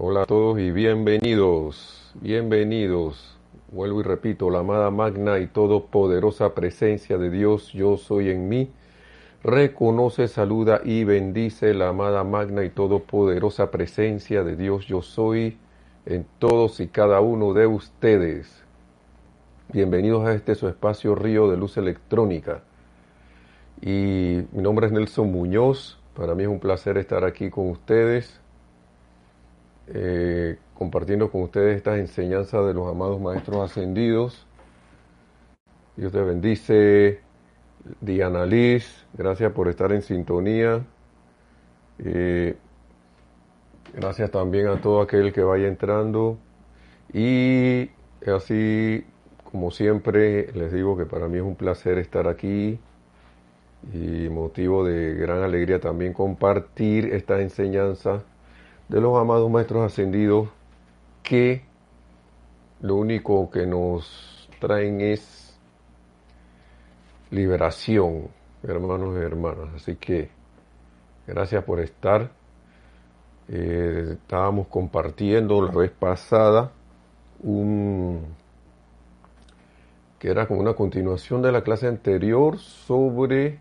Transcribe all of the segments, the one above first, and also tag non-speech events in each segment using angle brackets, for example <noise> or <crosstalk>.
Hola a todos y bienvenidos, bienvenidos. Vuelvo y repito, la amada magna y todopoderosa presencia de Dios, yo soy en mí. Reconoce, saluda y bendice la amada magna y todopoderosa presencia de Dios, yo soy en todos y cada uno de ustedes. Bienvenidos a este su espacio Río de Luz Electrónica. Y mi nombre es Nelson Muñoz. Para mí es un placer estar aquí con ustedes eh, compartiendo con ustedes estas enseñanzas de los amados maestros ascendidos. Dios te bendice, Diana Liz, gracias por estar en sintonía. Eh, gracias también a todo aquel que vaya entrando. Y así como siempre, les digo que para mí es un placer estar aquí y motivo de gran alegría también compartir esta enseñanza de los amados maestros ascendidos que lo único que nos traen es liberación, hermanos y hermanas. Así que gracias por estar. Eh, estábamos compartiendo la vez pasada un que era como una continuación de la clase anterior sobre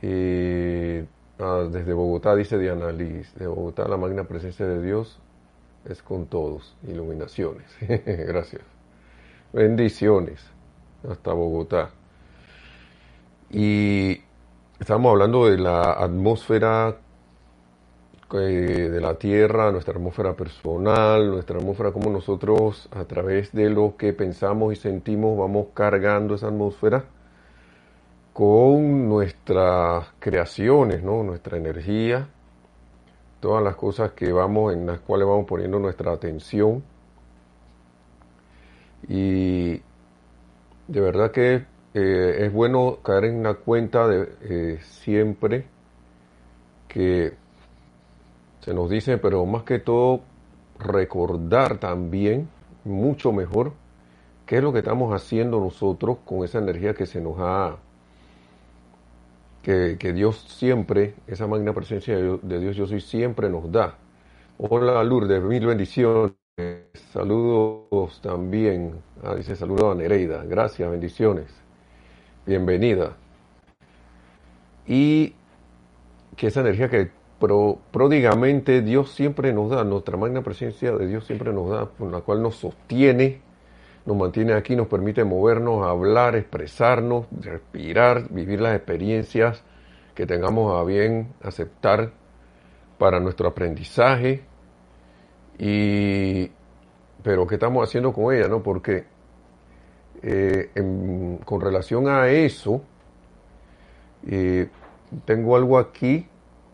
eh, Ah, desde Bogotá, dice Diana Liz, de Bogotá la magna presencia de Dios es con todos. Iluminaciones. <laughs> Gracias. Bendiciones. Hasta Bogotá. Y estamos hablando de la atmósfera eh, de la Tierra, nuestra atmósfera personal, nuestra atmósfera, como nosotros a través de lo que pensamos y sentimos vamos cargando esa atmósfera con nuestras creaciones, ¿no? nuestra energía, todas las cosas que vamos, en las cuales vamos poniendo nuestra atención. Y de verdad que eh, es bueno caer en la cuenta de eh, siempre que se nos dice, pero más que todo recordar también, mucho mejor, qué es lo que estamos haciendo nosotros con esa energía que se nos ha que, Dios siempre, esa magna presencia de Dios, yo soy, siempre nos da. Hola Lourdes, mil bendiciones. Saludos también. Ah, dice saludos a Nereida. Gracias, bendiciones. Bienvenida. Y que esa energía que pro, pródigamente Dios siempre nos da, nuestra magna presencia de Dios siempre nos da, con la cual nos sostiene nos mantiene aquí, nos permite movernos, hablar, expresarnos, respirar, vivir las experiencias que tengamos a bien aceptar para nuestro aprendizaje. Y, pero ¿qué estamos haciendo con ella? No? Porque eh, con relación a eso, eh, tengo algo aquí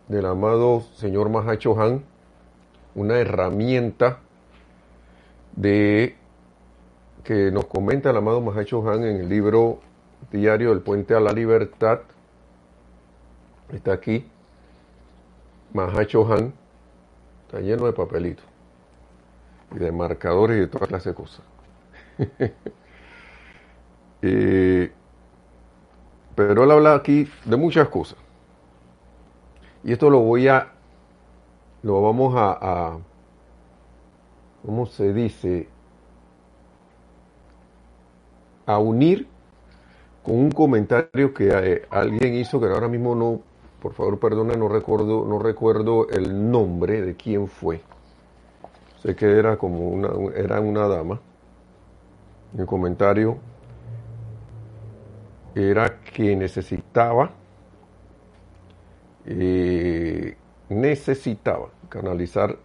del amado señor Mahacho Han, una herramienta de que nos comenta el amado Mahacho Han en el libro diario El Puente a la Libertad. Está aquí. Mahacho Han. Está lleno de papelitos. Y de marcadores y de todas clases de cosas. <laughs> pero él habla aquí de muchas cosas. Y esto lo voy a, lo vamos a, a ¿cómo se dice? A unir con un comentario que eh, alguien hizo, que ahora mismo no, por favor perdone, no recuerdo, no recuerdo el nombre de quién fue. Sé que era como una, era una dama. El comentario era que necesitaba, eh, necesitaba canalizar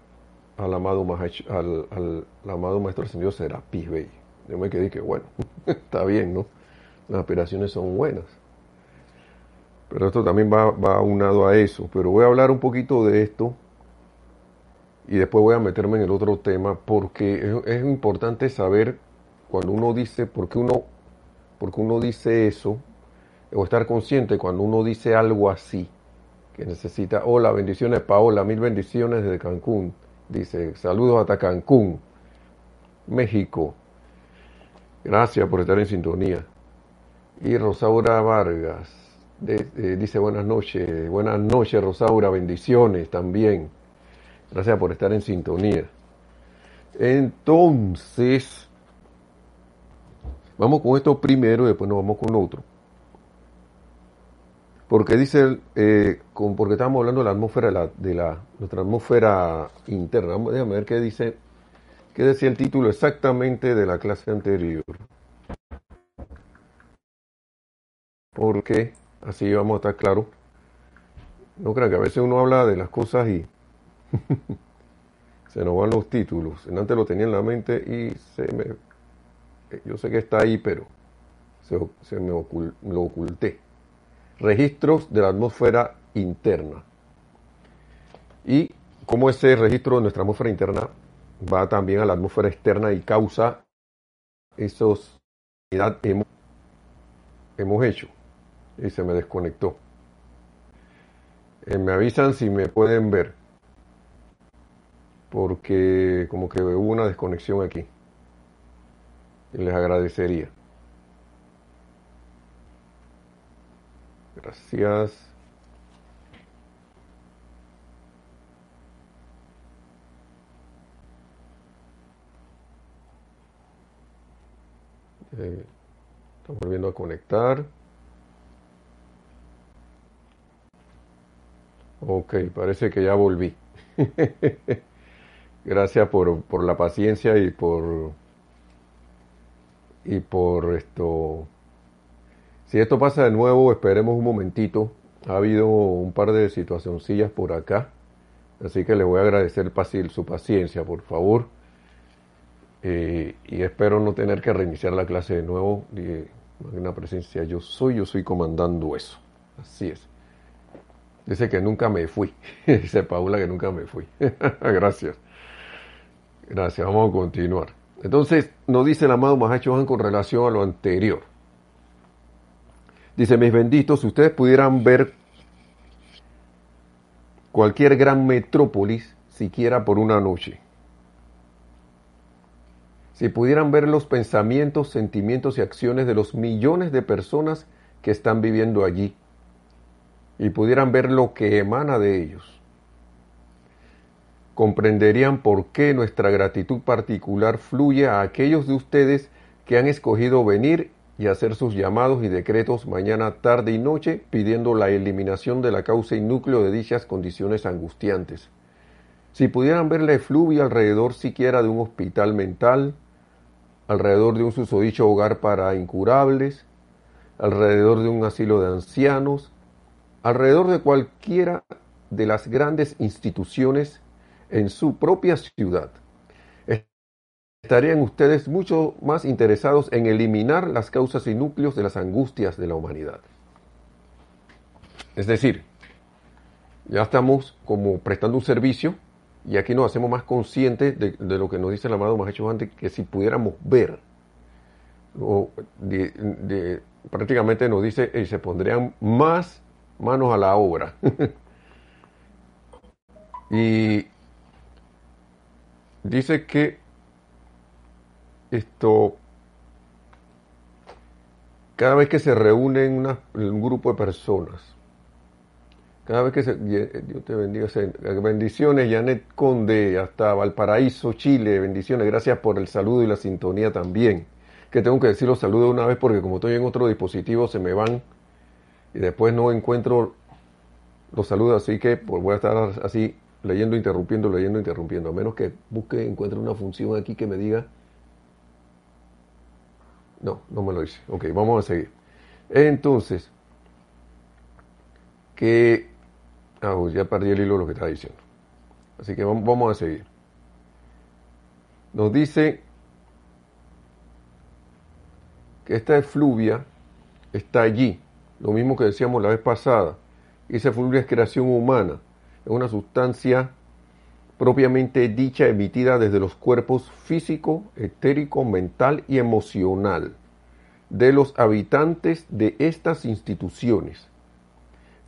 al amado, al, al, amado Maestro Ascendido Serapis Bey. Yo me quedé que, bueno, <laughs> está bien, ¿no? Las aspiraciones son buenas. Pero esto también va, va unado a eso. Pero voy a hablar un poquito de esto y después voy a meterme en el otro tema porque es, importante saber cuando uno dice, porque uno, porque uno dice eso, o estar consciente cuando uno dice algo así, que necesita, hola, bendiciones Paola, mil bendiciones desde Cancún, dice, saludos hasta Cancún, México, Gracias por estar en sintonía. Y Rosaura Vargas dice buenas noches. Buenas noches, Rosaura. Bendiciones también. Gracias por estar en sintonía. Entonces, vamos con esto primero y después nos vamos con otro. Porque dice, eh, con, porque estamos hablando de la atmósfera, de, la, de la, nuestra atmósfera interna. Déjame ver qué dice, qué decía el título exactamente de la clase anterior. Porque así vamos a estar claros. No crean que a veces uno habla de las cosas y <laughs> se nos van los títulos. Antes lo tenía en la mente y se me, yo sé que está ahí, pero se, me lo oculté registros de la atmósfera interna. Y como ese registro de nuestra atmósfera interna va también a la atmósfera externa y causa esos hemos, hemos hecho. Y se me desconectó. Eh, me avisan si me pueden ver. Porque como que hubo una desconexión aquí. Y les agradecería. Gracias. Eh, estamos volviendo a conectar. Ok, parece que ya volví. <laughs> Gracias por, por la paciencia y por y por esto si esto pasa de nuevo, esperemos un momentito. Ha habido un par de situacioncillas por acá. Así que le voy a agradecer su paciencia, por favor. Eh, y espero no tener que reiniciar la clase de nuevo. Una presencia, yo soy, yo soy comandando eso. Así es. Dice que nunca me fui. <laughs> Dice Paula que nunca me fui. <laughs> Gracias. Gracias. Vamos a continuar. Entonces, nos dice el amado Mahacho con relación a lo anterior. Dice, mis benditos, si ustedes pudieran ver cualquier gran metrópolis, siquiera por una noche, si pudieran ver los pensamientos, sentimientos y acciones de los millones de personas que están viviendo allí, y pudieran ver lo que emana de ellos, comprenderían por qué nuestra gratitud particular fluye a aquellos de ustedes que han escogido venir y hacer sus llamados y decretos mañana, tarde y noche, pidiendo la eliminación de la causa y núcleo de dichas condiciones angustiantes. Si pudieran ver la efluvia alrededor siquiera de un hospital mental, alrededor de un susodicho hogar para incurables, alrededor de un asilo de ancianos, alrededor de cualquiera de las grandes instituciones en su propia ciudad, estarían ustedes mucho más interesados en eliminar las causas y núcleos de las angustias de la humanidad. Es decir, ya estamos como prestando un servicio y aquí nos hacemos más conscientes de, lo que nos dice el amado hecho antes, que si pudiéramos ver, o prácticamente nos dice, y se pondrían más manos a la obra. <laughs> y dice que esto, cada vez que se reúnen un grupo de personas, cada vez que se, Dios te bendiga, bendiciones, Janet Conde, hasta Valparaíso, Chile, bendiciones, gracias por el saludo y la sintonía también. Que tengo que decir los saludos una vez porque como estoy en otro dispositivo se me van y después no encuentro los saludos, así que pues voy a estar así leyendo, interrumpiendo, leyendo, interrumpiendo, a menos que busque, encuentre una función aquí que me diga no, no me lo dice. Ok, vamos a seguir. Entonces, que... Ah, ya perdí el hilo de lo que está diciendo. Así que vamos a seguir. Nos dice que esta efluvia está allí, lo mismo que decíamos la vez pasada. Esa efluvia es creación humana, es una sustancia propiamente dicha emitida desde los cuerpos físico, etérico, mental y emocional de los habitantes de estas instituciones.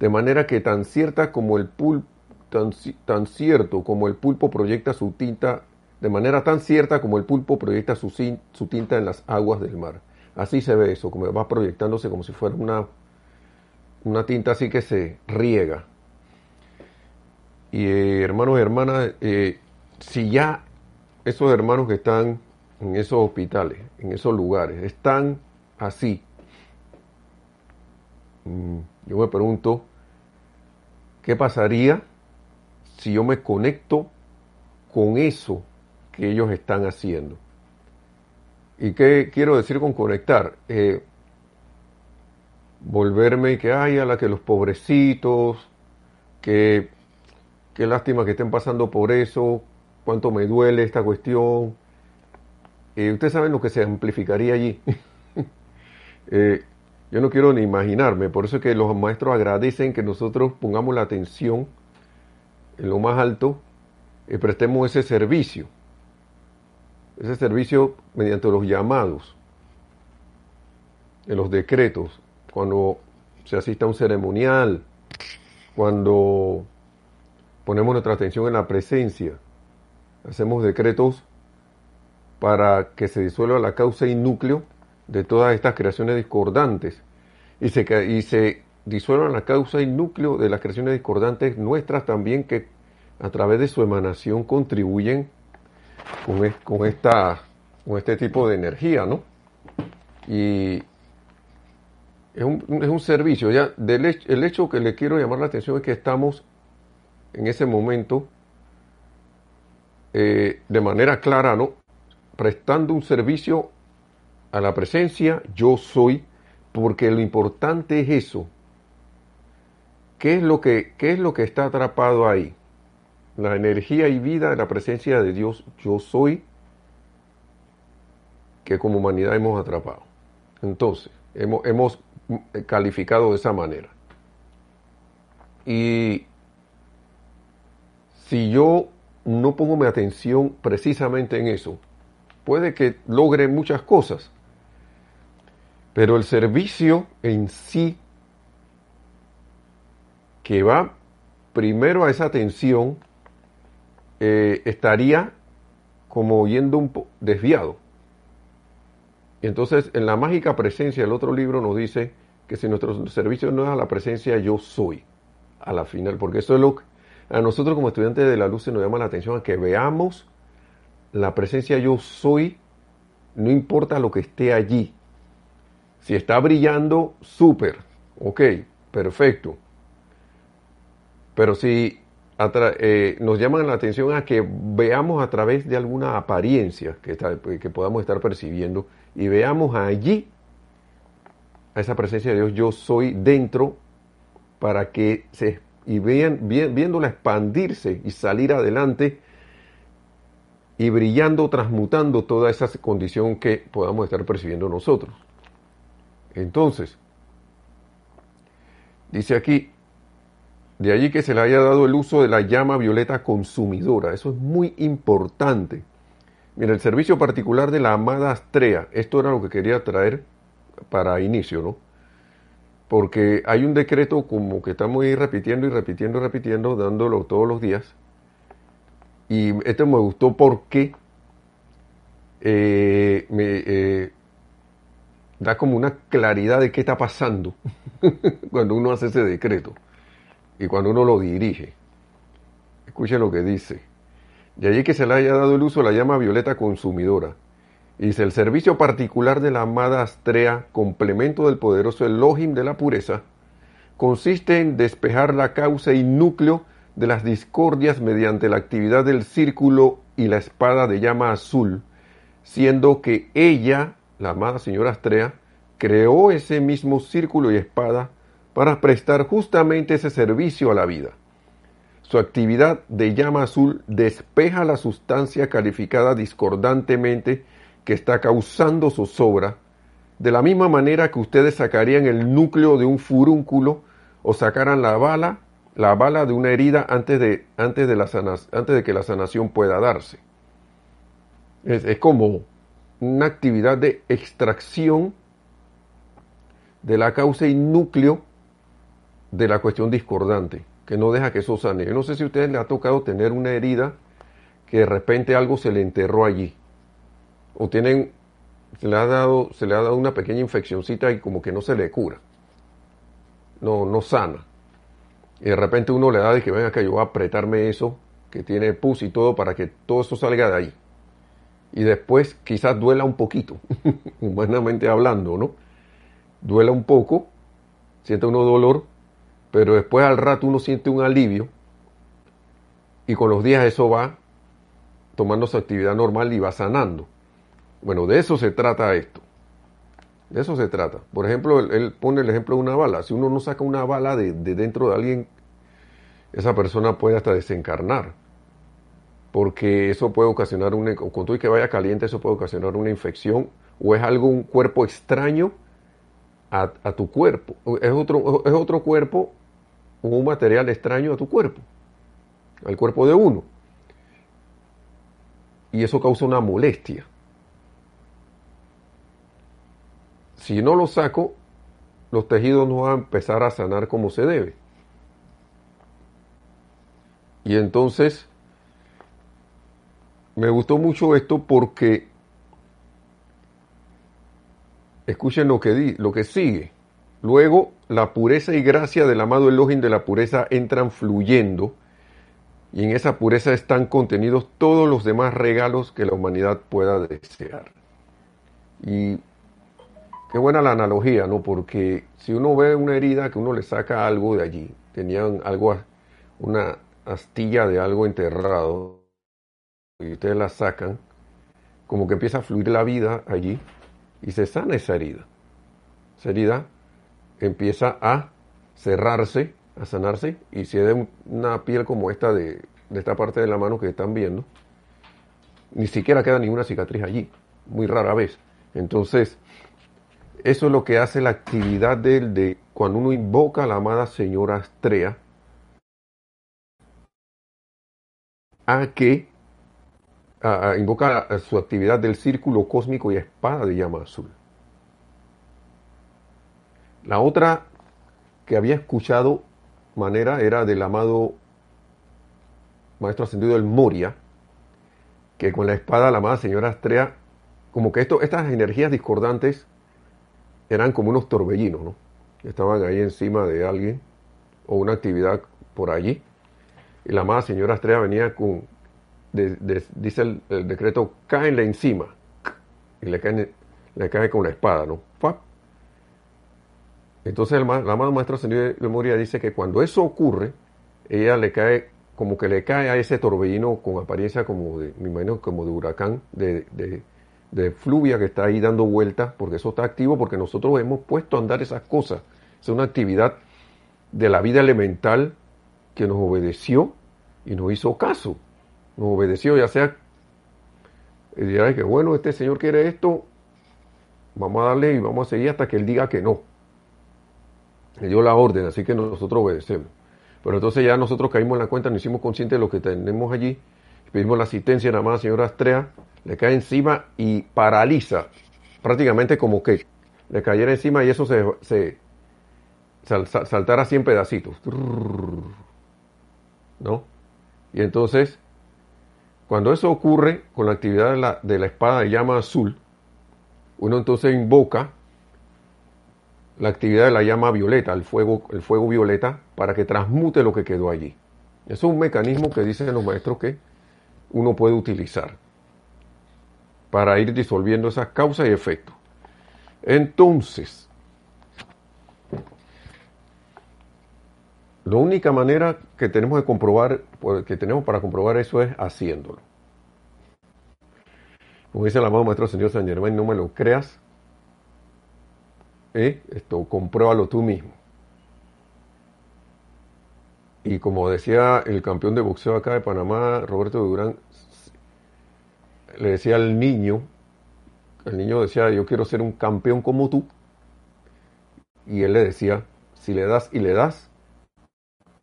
De manera que tan cierta como el pulpo, tan, cierto como el pulpo proyecta su tinta, de manera tan cierta como el pulpo proyecta su, su tinta en las aguas del mar. Así se ve eso, como va proyectándose como si fuera una, una tinta así que se riega Y eh, hermanos y hermanas, eh, si ya esos hermanos que están en esos hospitales, en esos lugares, están así, mm, yo me pregunto, ¿qué pasaría si yo me conecto con eso que ellos están haciendo? ¿Y qué quiero decir con conectar? Eh, volverme que haya la que los pobrecitos, que qué lástima que estén pasando por eso, cuánto me duele esta cuestión. Eh, ustedes saben lo que se amplificaría allí. <laughs> Eh, yo no quiero ni imaginarme, por eso es que los maestros agradecen que nosotros pongamos la atención en lo más alto y prestemos ese servicio. Ese servicio mediante los llamados, en los decretos, cuando se asista a un ceremonial, cuando ponemos nuestra atención en la presencia, hacemos decretos para que se disuelva la causa y núcleo de todas estas creaciones discordantes y se, y se disuelvan la causa y núcleo de las creaciones discordantes nuestras también que a través de su emanación contribuyen con, con, esta, con este tipo de energía, ¿no? Y es un, es un servicio. Ya, del, el hecho que le quiero llamar la atención es que estamos en ese momento eh, de manera clara, ¿no? Prestando un servicio a la presencia yo soy, porque lo importante es eso. ¿Qué es lo que, qué es lo que está atrapado ahí? La energía y vida de la presencia de Dios yo soy, que como humanidad hemos atrapado. Entonces, hemos, hemos calificado de esa manera. Y si yo no pongo mi atención precisamente en eso, puede que logre muchas cosas, pero el servicio en sí, que va primero a esa atención, eh, estaría como yendo un desviado. Entonces, en la mágica presencia, el otro libro nos dice que si nuestro servicio no es a la presencia, yo soy, a la final, porque eso es lo que a nosotros como estudiantes de la luz se nos llama la atención a que veamos la presencia yo soy, no importa lo que esté allí. Si está brillando, súper, ok, perfecto. Pero si eh, nos llaman la atención a que veamos a través de alguna apariencia que, podamos estar percibiendo y veamos allí a esa presencia de Dios, yo soy dentro para que se y viéndola expandirse y salir adelante y brillando, transmutando toda esa condición que podamos estar percibiendo nosotros. Entonces, dice aquí, de allí que se le haya dado el uso de la llama violeta consumidora. Eso es muy importante. Mira, el servicio particular de la amada Astrea, esto era lo que quería traer para inicio, ¿no? porque hay un decreto como que estamos ahí repitiendo y repitiendo y repitiendo, dándolo todos los días. Y este me gustó porque eh, me eh, da como una claridad de qué está pasando <laughs> cuando uno hace ese decreto y cuando uno lo dirige. Escuchen lo que dice. De allí que se le haya dado el uso la llama violeta consumidora Dice, el servicio particular de la amada Astrea, complemento del poderoso Elohim de la pureza, consiste en despejar la causa y núcleo de las discordias mediante la actividad del círculo y la espada de llama azul, siendo que ella, la amada señora Astrea, creó ese mismo círculo y espada para prestar justamente ese servicio a la vida. Su actividad de llama azul despeja la sustancia calificada discordantemente que está causando zozobra, de la misma manera que ustedes sacarían el núcleo de un furúnculo o sacaran la bala, la bala de una herida antes de, antes de, la que la sanación pueda darse. Es como una actividad de extracción de la causa y núcleo de la cuestión discordante, que no deja que eso sane. Yo no sé si a ustedes les ha tocado tener una herida que de repente algo se le enterró allí o tienen, se le ha dado, se le ha dado una pequeña infeccióncita y como que no se le cura, no, no sana. Y de repente uno le da de que venga que yo voy a apretarme eso, que tiene pus y todo, para que todo eso salga de ahí. Y después quizás duela un poquito, <laughs> humanamente hablando, ¿no? Duela un poco, siente uno dolor, pero después al rato uno siente un alivio y con los días eso va tomando su actividad normal y va sanando. Bueno, de eso se trata esto. De eso se trata. Por ejemplo, él, pone el ejemplo de una bala. Si uno no saca una bala de, dentro de alguien, esa persona puede hasta desencarnar. Porque eso puede ocasionar una, con todo que vaya caliente, eso puede ocasionar una infección o es algo, un cuerpo extraño a, a tu cuerpo. Es otro, es otro cuerpo o un material extraño a tu cuerpo, al cuerpo de uno. Y eso causa una molestia. si no lo saco, los tejidos no van a empezar a sanar como se debe. Y entonces, me gustó mucho esto porque, escuchen lo que, di, lo que sigue. Luego, la pureza y gracia del amado Elohim de la pureza entran fluyendo y en esa pureza están contenidos todos los demás regalos que la humanidad pueda desear. Y Qué buena la analogía, ¿no? Porque si uno ve una herida, que uno le saca algo de allí, tenían algo, una astilla de algo enterrado, y ustedes la sacan, como que empieza a fluir la vida allí y se sana esa herida. Esa herida empieza a cerrarse, a sanarse, y si es de una piel como esta de, de esta parte de la mano que están viendo, ni siquiera queda ninguna cicatriz allí, muy rara vez. Entonces, eso es lo que hace la actividad de, de cuando uno invoca a la amada señora Astrea a que invoca su actividad del círculo cósmico y espada de llama azul. La otra que había escuchado manera era del amado maestro ascendido del Moria, que con la espada la amada señora Astrea, como que esto, estas energías discordantes eran como unos torbellinos, ¿no? Estaban ahí encima de alguien o una actividad por allí. Y la amada señora Estrella venía con, dice el, decreto, cáenle encima. Y le cae, le cae con la espada, ¿no? Entonces el, la amada maestra de memoria dice que cuando eso ocurre, ella le cae, como que le cae a ese torbellino con apariencia como de, me imagino, como de huracán, de de fluvia que está ahí dando vueltas, porque eso está activo, porque nosotros hemos puesto a andar esas cosas. Es una actividad de la vida elemental que nos obedeció y nos hizo caso. Nos obedeció, ya sea, y dirá que bueno, este señor quiere esto, vamos a darle y vamos a seguir hasta que él diga que no. Le dio la orden, así que nosotros obedecemos. Pero entonces ya nosotros caímos en la cuenta, nos hicimos conscientes de lo que tenemos allí, pedimos la asistencia nada más señora Astrea, le cae encima y paraliza, prácticamente como que le cayera encima y eso se, se saltara 100 pedacitos. ¿No? Y entonces, cuando eso ocurre con la actividad de la, de la espada de llama azul, uno entonces invoca la actividad de la llama violeta, el fuego, el fuego violeta, para que transmute lo que quedó allí. Eso es un mecanismo que dicen los maestros que uno puede utilizar para ir disolviendo esas causas y efectos. Entonces, la única manera que tenemos de comprobar, que tenemos para comprobar eso es haciéndolo. Como dice el amado maestro señor San Germán, no me lo creas, ¿eh? esto compruébalo tú mismo. Y como decía el campeón de boxeo acá de Panamá, Roberto Durán, le decía al niño, el niño decía, yo quiero ser un campeón como tú. Y él le decía, si le das y le das,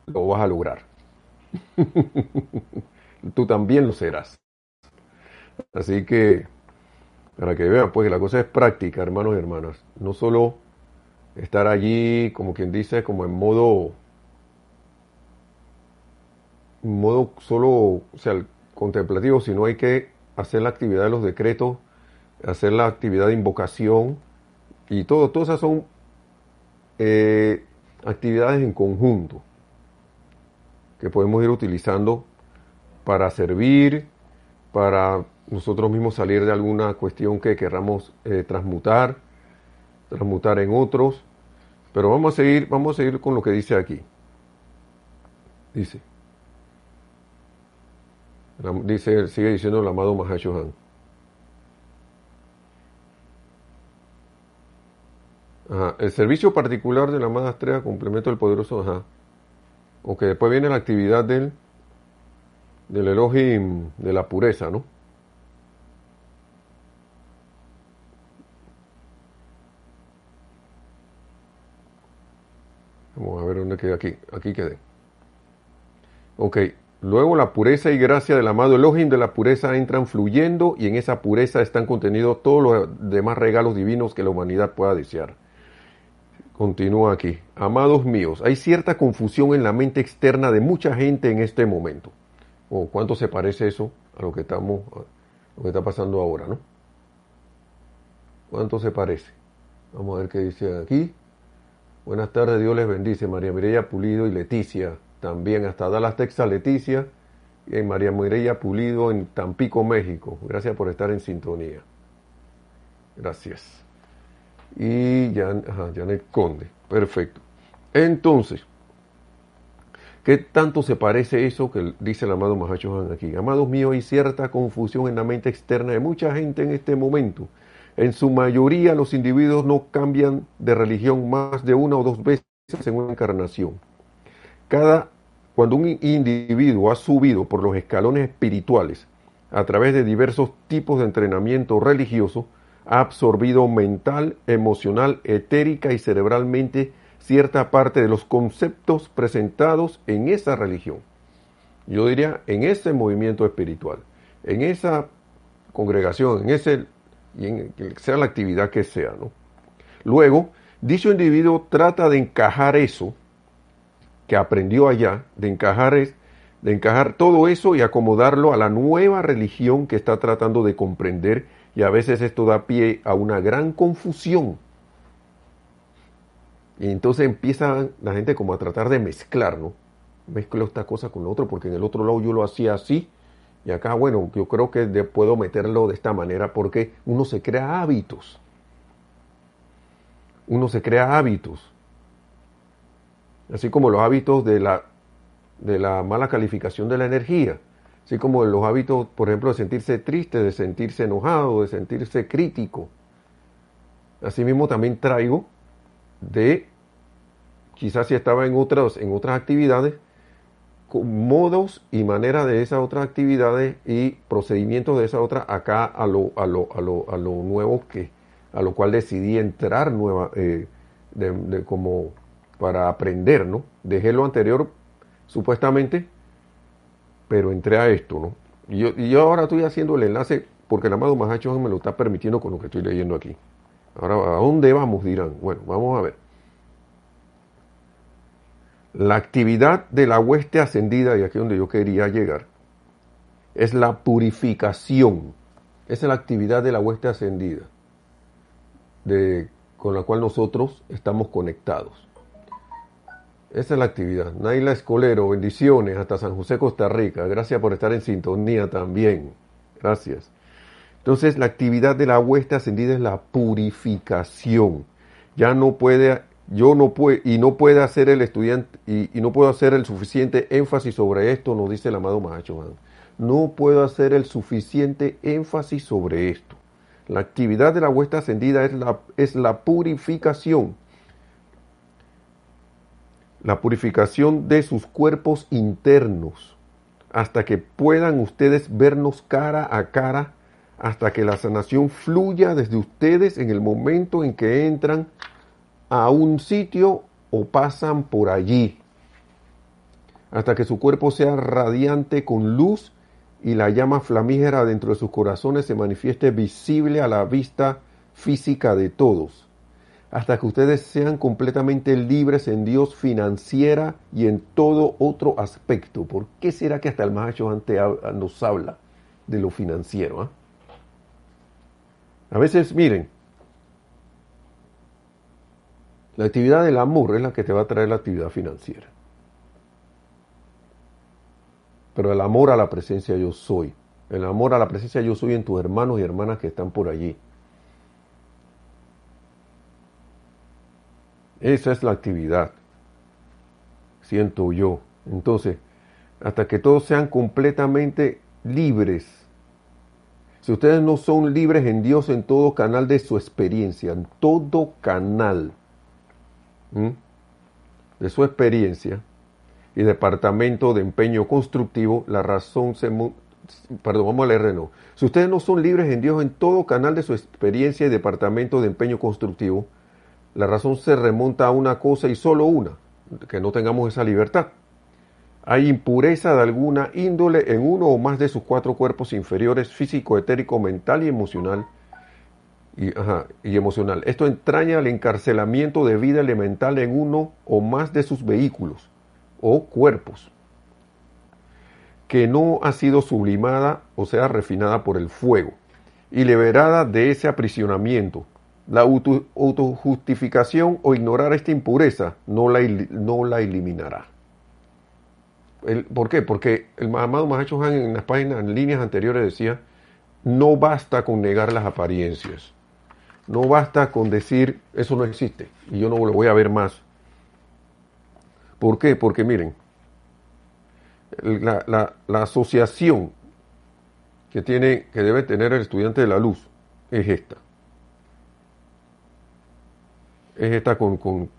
lo vas a lograr. <laughs> tú también lo serás. Así que, para que vean, pues la cosa es práctica, hermanos y hermanas. No solo estar allí, como quien dice, como en modo, modo solo, o sea, contemplativo, sino hay que hacer la actividad de los decretos, hacer la actividad de invocación y todo, todas esas son eh, actividades en conjunto. Que podemos ir utilizando para servir, para nosotros mismos salir de alguna cuestión que querramos eh, transmutar, transmutar en otros. Pero vamos a seguir, vamos a seguir con lo que dice aquí. Dice, dice, sigue diciendo el amado Mahashohan. El servicio particular de la amada estrella, complemento del poderoso, ajá. Ok, después viene la actividad del, del Elohim, de la pureza, ¿no? Vamos a ver dónde queda aquí. Aquí quedé. Ok. Luego la pureza y gracia del amado Elohim de la pureza entran fluyendo y en esa pureza están contenidos todos los demás regalos divinos que la humanidad pueda desear. Continúa aquí. Amados míos, hay cierta confusión en la mente externa de mucha gente en este momento. ¿O cuánto se parece eso a lo que estamos, lo que está pasando ahora, no? ¿Cuánto se parece? Vamos a ver qué dice aquí. Buenas tardes, Dios les bendice. María Mireya Pulido y Leticia. También hasta Dallas, Texas, Leticia. Y María Mireya Pulido en Tampico, México. Gracias por estar en sintonía. Gracias y Jan, Janet Conde. Perfecto. Entonces, ¿qué tanto se parece eso que dice el amado Mahacho aquí? Amados míos, hay cierta confusión en la mente externa de mucha gente en este momento. En su mayoría los individuos no cambian de religión más de una o dos veces en una encarnación. Cada, cuando un individuo ha subido por los escalones espirituales a través de diversos tipos de entrenamiento religioso, ha absorbido mental, emocional, etérica y cerebralmente cierta parte de los conceptos presentados en esa religión. Yo diría en ese movimiento espiritual, en esa congregación, en ese, y en, sea la actividad que sea. ¿no? Luego, dicho individuo trata de encajar eso que aprendió allá, de encajar, de encajar todo eso y acomodarlo a la nueva religión que está tratando de comprender y a veces esto da pie a una gran confusión. Y entonces empieza la gente como a tratar de mezclar, ¿no? Mezclo esta cosa con lo otro, porque en el otro lado yo lo hacía así, y acá, bueno, yo creo que puedo meterlo de esta manera porque uno se crea hábitos. Uno se crea hábitos. Así como los hábitos de la, de la mala calificación de la energía. Así como los hábitos, por ejemplo, de sentirse triste, de sentirse enojado, de sentirse crítico. Asimismo también traigo de, quizás si estaba en otras, en otras actividades, modos y maneras de esas otras actividades y procedimientos de esas otras acá a lo, a lo, a lo, a lo nuevo que, a lo cual decidí entrar nueva, eh, como para aprender, ¿no? Dejé lo anterior supuestamente pero entré a esto, ¿no? Y yo, ahora estoy haciendo el enlace porque el amado Mahacho me lo está permitiendo con lo que estoy leyendo aquí. Ahora, ¿a dónde vamos? Dirán. Bueno, vamos a ver. La actividad de la hueste ascendida, y aquí es donde yo quería llegar, es la purificación. Esa es la actividad de la hueste ascendida, de, con la cual nosotros estamos conectados. Esa es la actividad. Naila Escolero, bendiciones hasta San José, Costa Rica. Gracias por estar en sintonía también. Gracias. Entonces, la actividad de la hueste ascendida es la purificación. Ya no puede, yo no puedo, y no puede hacer el estudiante, y, no puedo hacer el suficiente énfasis sobre esto, nos dice el amado Mahacho No puedo hacer el suficiente énfasis sobre esto. La actividad de la hueste ascendida es la, es la purificación la purificación de sus cuerpos internos, hasta que puedan ustedes vernos cara a cara, hasta que la sanación fluya desde ustedes en el momento en que entran a un sitio o pasan por allí, hasta que su cuerpo sea radiante con luz y la llama flamígera dentro de sus corazones se manifieste visible a la vista física de todos hasta que ustedes sean completamente libres en Dios financiera y en todo otro aspecto. ¿Por qué será que hasta el macho ante nos habla de lo financiero? Ah? A veces, miren, la actividad del amor es la que te va a traer la actividad financiera. pero el amor a la presencia yo soy. El amor a la presencia yo soy en tus hermanos y hermanas que están por allí. Esa es la actividad, siento yo. Entonces, hasta que todos sean completamente libres. Si ustedes no son libres en Dios en todo canal de su experiencia, en todo canal de su experiencia y departamento de empeño constructivo, la razón se... Perdón, vamos a leer. Si ustedes no son libres en Dios en todo canal de su experiencia y departamento de empeño constructivo, la razón se remonta a una cosa y solo una, que no tengamos esa libertad. Hay impureza de alguna índole en uno o más de sus cuatro cuerpos inferiores, físico, etérico, mental y emocional. Y, y emocional. Esto entraña el encarcelamiento de vida elemental en uno o más de sus vehículos o cuerpos, que no ha sido sublimada, o sea, refinada por el fuego, y liberada de ese aprisionamiento, la autojustificación o ignorar esta impureza no la, no la eliminará. ¿Por qué? Porque el amado Mahacho Han en las páginas, en líneas anteriores decía, no basta con negar las apariencias. No basta con decir, eso no existe y yo no lo voy a ver más. ¿Por qué? Porque miren, la, la asociación que, tiene, que debe tener el estudiante de la luz es esta es esta con, con,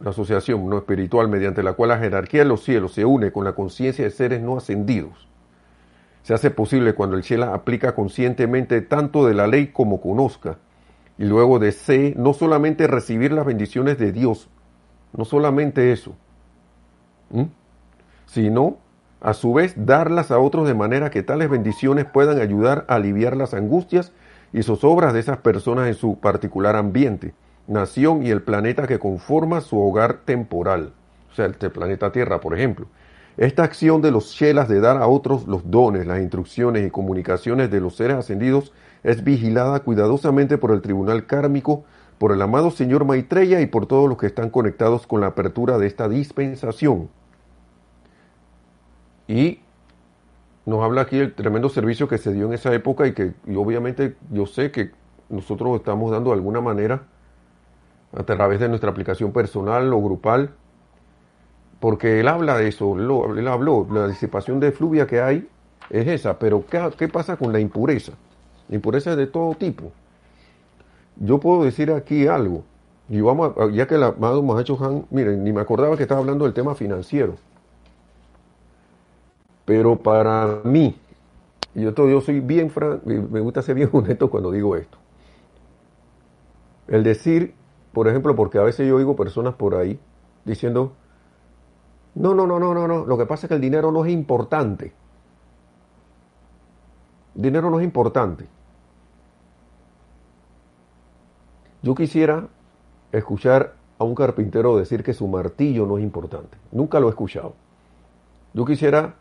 la asociación no espiritual mediante la cual la jerarquía de los cielos se une con la conciencia de seres no ascendidos. Se hace posible cuando el cielo aplica conscientemente tanto de la ley como conozca, y luego desee no solamente recibir las bendiciones de Dios, no solamente eso, sino a su vez darlas a otros de manera que tales bendiciones puedan ayudar a aliviar las angustias y zozobras de esas personas en su particular ambiente nación y el planeta que conforma su hogar temporal, o sea, el planeta Tierra, por ejemplo. Esta acción de los Shelas de dar a otros los dones, las instrucciones y comunicaciones de los seres ascendidos es vigilada cuidadosamente por el tribunal kármico, por el amado señor Maitreya y por todos los que están conectados con la apertura de esta dispensación. Y nos habla aquí el tremendo servicio que se dio en esa época y que obviamente yo sé que nosotros estamos dando de alguna manera a través de nuestra aplicación personal o grupal, porque él habla de eso, él habló, la disipación de fluvia que hay es esa, pero ¿qué, pasa con la impureza? Impureza de todo tipo. Yo puedo decir aquí algo, y vamos ya que el amado Mahacho Han, miren, ni me acordaba que estaba hablando del tema financiero, pero para mí, y yo, yo soy bien, me gusta ser bien <laughs> honesto cuando digo esto, el decir por ejemplo, porque a veces yo oigo personas por ahí diciendo, no, no, no, no, no, no, lo que pasa es que el dinero no es importante. Dinero no es importante. Yo quisiera escuchar a un carpintero decir que su martillo no es importante. Nunca lo he escuchado. Yo quisiera,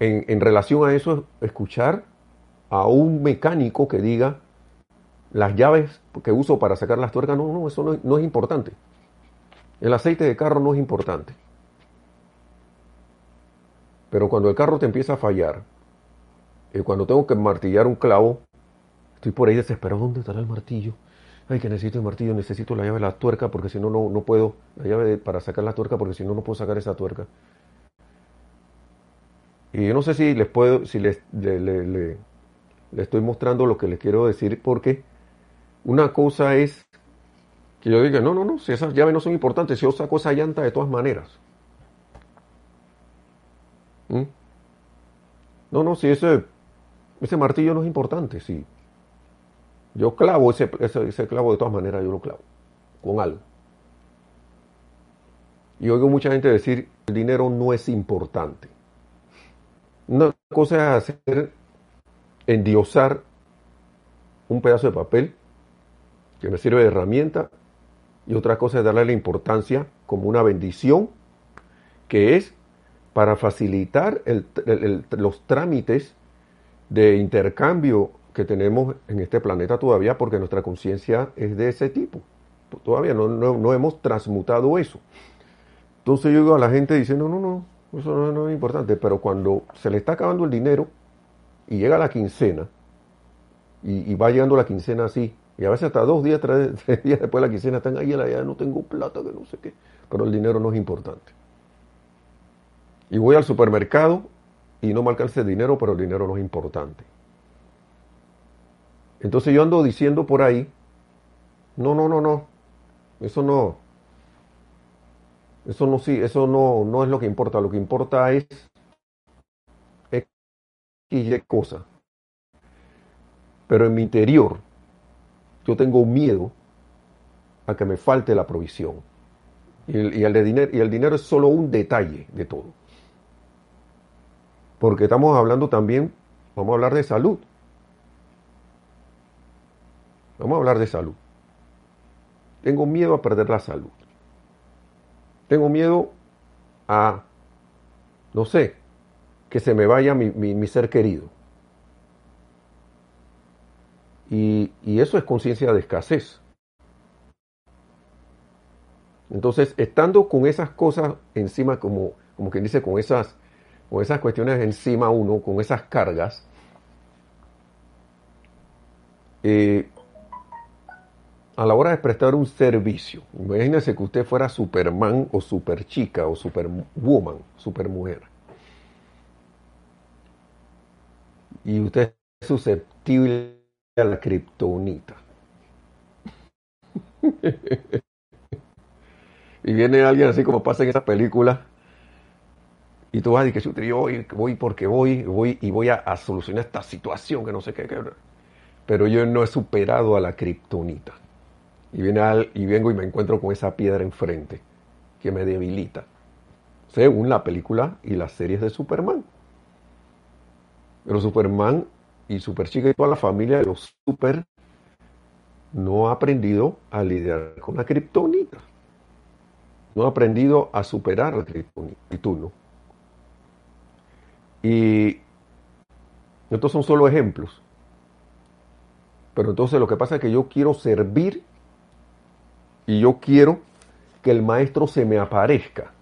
en relación a eso, escuchar a un mecánico que diga las llaves que uso para sacar las tuercas, no, no, eso no, es importante. El aceite de carro no es importante. Pero cuando el carro te empieza a fallar, y cuando tengo que martillar un clavo, estoy por ahí desesperado, ¿dónde estará el martillo? Ay, que necesito el martillo, necesito la llave de la tuerca, porque si no, no puedo, la llave para sacar la tuerca, porque si no, no puedo sacar esa tuerca. Y yo no sé si les puedo, si les, le, le estoy mostrando lo que les quiero decir, porque una cosa es que yo diga, no, no, no, si esas llaves no son importantes, yo saco esa llanta de todas maneras. ¿Mm? No, no, si ese, ese martillo no es importante, sí. Yo clavo ese, ese, clavo de todas maneras, yo lo clavo, con algo. Y oigo mucha gente decir, el dinero no es importante. Una cosa es hacer, endiosar un pedazo de papel que me sirve de herramienta, y otra cosa es darle la importancia como una bendición, que es para facilitar los trámites de intercambio que tenemos en este planeta todavía, porque nuestra conciencia es de ese tipo. Todavía no, no, hemos transmutado eso. Entonces yo digo a la gente diciendo, no, no, Eso no, no es importante, pero cuando se le está acabando el dinero y llega la quincena, y, va llegando la quincena así, y a veces hasta dos días, <laughs> tres, días después de la quincena están ahí, ya no tengo plata, que no sé qué, pero el dinero no es importante. Y voy al supermercado y no me alcanza el dinero, pero el dinero no es importante. Entonces yo ando diciendo por ahí, no, no, no, no, eso no, eso no, sí, eso no, no es lo que importa, lo que importa es X y cosa. Pero en mi interior yo tengo miedo a que me falte la provisión. Y el, y el, dinero, es solo un detalle de todo. Porque estamos hablando también, vamos a hablar de salud. Vamos a hablar de salud. Tengo miedo a perder la salud. Tengo miedo a, no sé, que se me vaya mi ser querido. Y, eso es conciencia de escasez. Entonces, estando con esas cosas encima, como, como quien dice, con esas, con esas cuestiones encima uno, con esas cargas, eh, a la hora de prestar un servicio, imagínese que usted fuera Superman o Superchica o Superwoman, Supermujer. Y usted es susceptible a la kriptonita. <laughs> y viene alguien así como pasa en esa película y tú vas a decir que yo voy, voy porque voy, voy y voy a, solucionar esta situación que no sé qué, pero yo no he superado a la kriptonita. Y, viene al, y vengo y me encuentro con esa piedra enfrente que me debilita. Según la película y las series de Superman. Pero Superman y Superchica y toda la familia de los Super no ha aprendido a lidiar con la kriptonita. No ha aprendido a superar la kriptonita. Y tú no. Y estos son solo ejemplos. Pero entonces lo que pasa es que yo quiero servir y yo quiero que el maestro se me aparezca.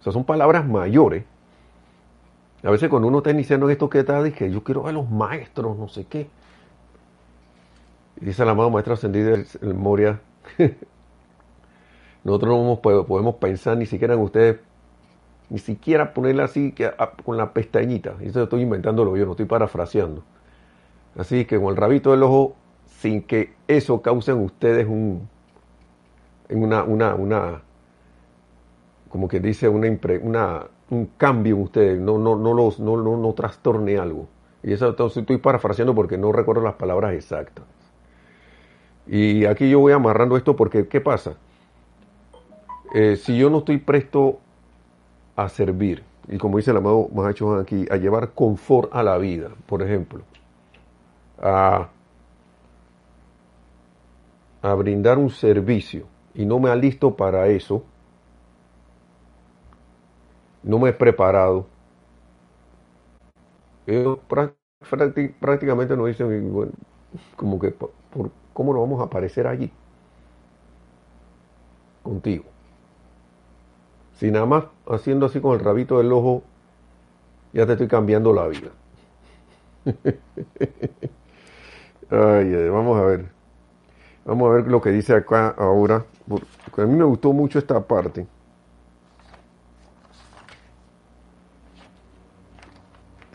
Esas son palabras mayores a veces cuando uno está iniciando en esto que está, dije, yo quiero ver a los maestros, no sé qué. Y dice la amado maestra ascendida el Moria, <laughs> nosotros no podemos pensar ni siquiera en ustedes, ni siquiera ponerla así que, con la pestañita. Eso estoy inventándolo yo, no estoy parafraseando. Así que con el rabito del ojo, sin que eso cause en ustedes un, una, una, una, como que dice, una, una un cambio en ustedes, no, no, no, los, no, no, no trastorne algo. Y eso estoy parafraseando porque no recuerdo las palabras exactas. Y aquí yo voy amarrando esto porque, ¿qué pasa? Eh, si yo no estoy presto a servir, y como dice el amado Mahacho aquí, a llevar confort a la vida, por ejemplo, a, a brindar un servicio, y no me alisto para eso, no me he preparado. Ellos prácticamente nos dicen, bueno, como que, por, ¿cómo nos vamos a aparecer allí? Contigo. Si nada más haciendo así con el rabito del ojo, ya te estoy cambiando la vida. <laughs> Ay, vamos a ver. Vamos a ver lo que dice acá ahora. Porque a mí me gustó mucho esta parte.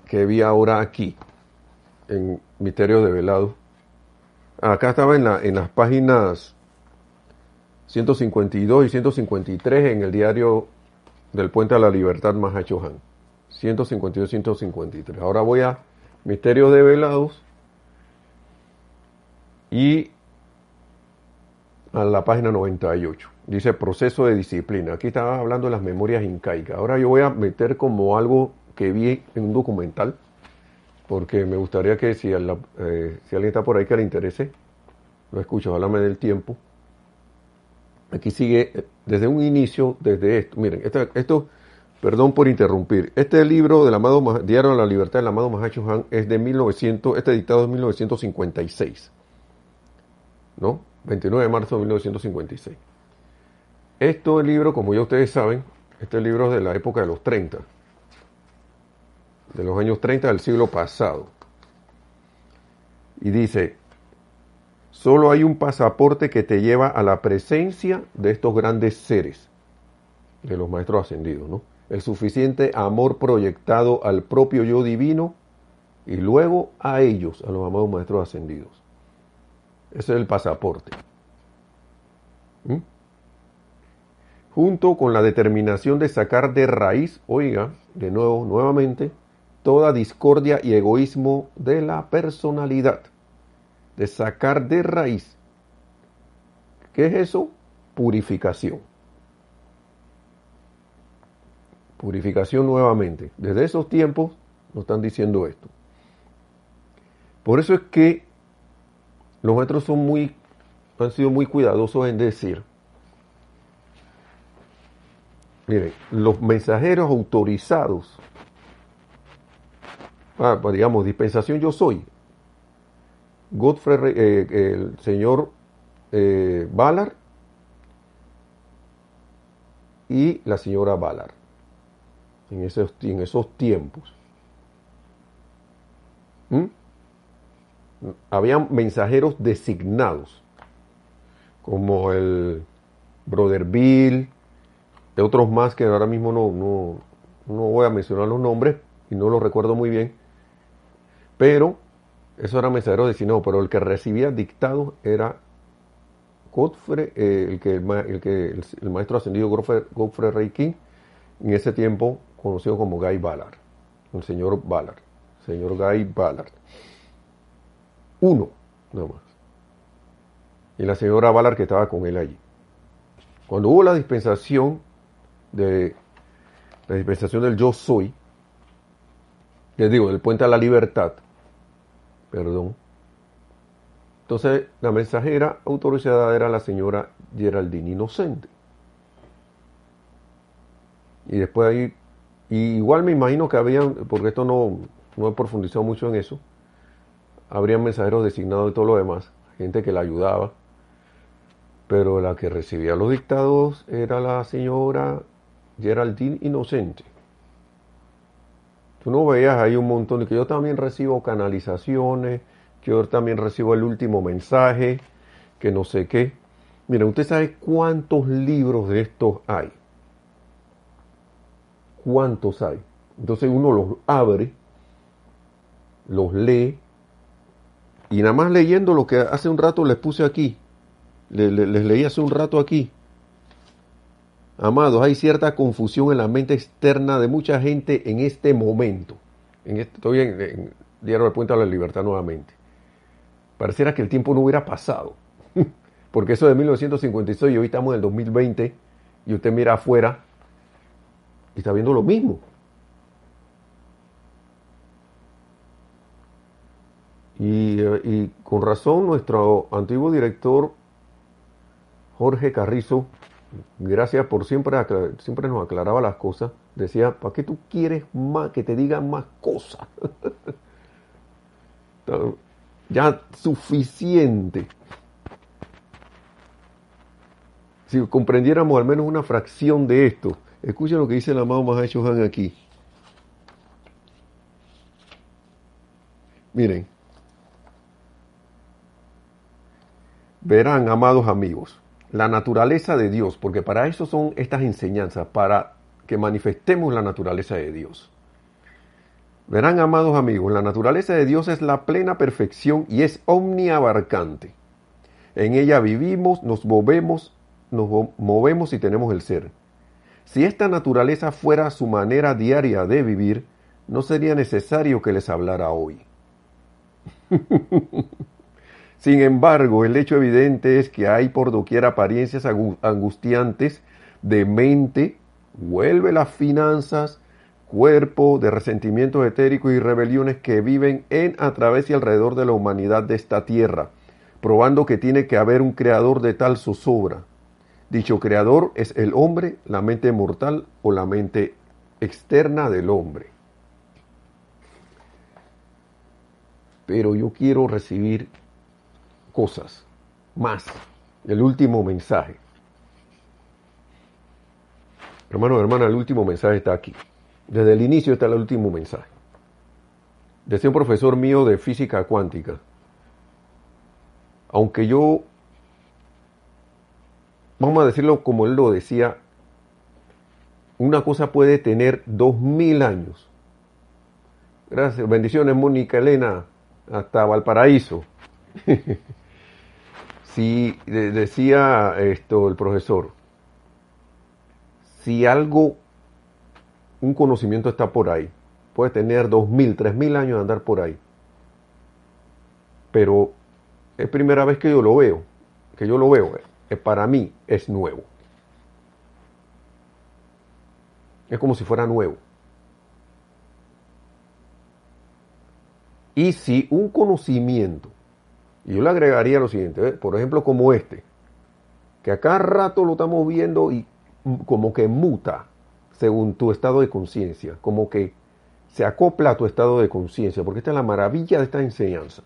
Que vi ahora aquí, en Misterio de Velado. Acá estaba en, la, en las páginas 152 y 153 en el diario del Puente a la Libertad Mahachohan. 152 y 153. Ahora voy a Misterios de Velados y a la página 98. Dice proceso de disciplina. Aquí estaba hablando de las memorias incaicas. Ahora yo voy a meter como algo que vi en un documental, porque me gustaría que si, eh, si alguien está por ahí que le interese, lo escucho, háblame del tiempo. Aquí sigue eh, desde un inicio, desde esto. Miren, esto, perdón por interrumpir. Este libro del amado Diario de la Libertad del amado Mahacho Han es de 1900, este dictado es de 1956. ¿No? 29 de marzo de 1956. Esto, el libro, como ya ustedes saben, Este libro es de la época de los 30, de los años 30 del siglo pasado. Y dice, solo hay un pasaporte que te lleva a la presencia de estos grandes seres, de los maestros ascendidos, ¿no? El suficiente amor proyectado al propio yo divino y luego a ellos, a los amados maestros ascendidos. Ese es el pasaporte. ¿Mm? Junto con la determinación de sacar de raíz, oiga, de nuevo, nuevamente, toda discordia y egoísmo de la personalidad. De sacar de raíz. ¿Qué es eso? Purificación. Purificación nuevamente. Desde esos tiempos nos están diciendo esto. Por eso es que los maestros son muy, han sido muy cuidadosos en decir, miren, los mensajeros autorizados ah, pues digamos, dispensación yo soy. Godfrey, eh, el señor eh, y la señora Ballard en esos, en esos tiempos. ¿Mm? Habían mensajeros designados, como el Brother Bill, de otros más que ahora mismo no, no, no voy a mencionar los nombres y no los recuerdo muy bien, pero eso era mensajero designados, pero el que recibía dictados era Godfrey, eh, el, que, el, maestro ascendido Godfrey, Godfrey en ese tiempo conocido como Guy Ballard, el señor Ballard, señor Guy Ballard. Uno, nada más. Y la señora Ballard que estaba con él allí. Cuando hubo la dispensación de la dispensación del yo soy, les digo, del puente a la libertad, Perdón. Entonces, la mensajera autorizada era la señora Geraldine Inocente. Y después ahí, igual me imagino que habían, porque esto no, no he profundizado mucho en eso, habrían mensajeros designados y todo lo demás, gente que la ayudaba, pero la que recibía los dictados era la señora Geraldine Inocente. Tú no veías ahí un montón de que yo también recibo canalizaciones, que yo también recibo el último mensaje, que no sé qué. Mira, usted sabe cuántos libros de estos hay. ¿Cuántos hay? Entonces uno los abre, los lee, y nada más leyendo lo que hace un rato les puse aquí, les, les leí hace un rato aquí, Amados, hay cierta confusión en la mente externa de mucha gente en este momento. En este, estoy en, en Diario del Puente a la Libertad nuevamente. Pareciera que el tiempo no hubiera pasado. <laughs> Porque eso de 1956 y hoy estamos en el 2020 y usted mira afuera y está viendo lo mismo. Y, eh, y con razón nuestro antiguo director Jorge Carrizo gracias por siempre, siempre nos aclaraba las cosas. Decía, ¿para qué tú quieres más, que te digan más cosas? <laughs> ya suficiente. Si comprendiéramos al menos una fracción de esto, escuchen lo que dice el amado Mahacho Han aquí. Miren, verán, amados amigos, la naturaleza de Dios, porque para eso son estas enseñanzas, para que manifestemos la naturaleza de Dios. Verán, amados amigos, la naturaleza de Dios es la plena perfección y es omniabarcante. En ella vivimos, nos movemos, nos movemos y tenemos el ser. Si esta naturaleza fuera su manera diaria de vivir, no sería necesario que les hablara hoy. <laughs> Sin embargo, el hecho evidente es que hay por doquier apariencias angustiantes de mente, vuelve las finanzas, cuerpo, de resentimientos etéricos y rebeliones que viven en, a través y alrededor de la humanidad de esta tierra, probando que tiene que haber un creador de tal zozobra. Dicho creador es el hombre, la mente mortal o la mente externa del hombre. Pero yo quiero recibir cosas más. El último mensaje. Hermano, hermana, el último mensaje está aquí. Desde el inicio está el último mensaje. Decía un profesor mío de física cuántica, aunque yo, vamos a decirlo como él lo decía, una cosa puede tener dos mil años. Gracias, bendiciones Mónica Elena, hasta Valparaíso. <laughs> si decía esto el profesor, si algo, un conocimiento está por ahí, puede tener dos mil, tres mil años de andar por ahí, pero es primera vez que yo lo veo, que yo lo veo, para mí es nuevo. Es como si fuera nuevo. Y si un conocimiento, y yo le agregaría lo siguiente, por ejemplo como este, que a cada rato lo estamos viendo y como que muta según tu estado de conciencia, como que se acopla a tu estado de conciencia, porque esta es la maravilla de esta enseñanza.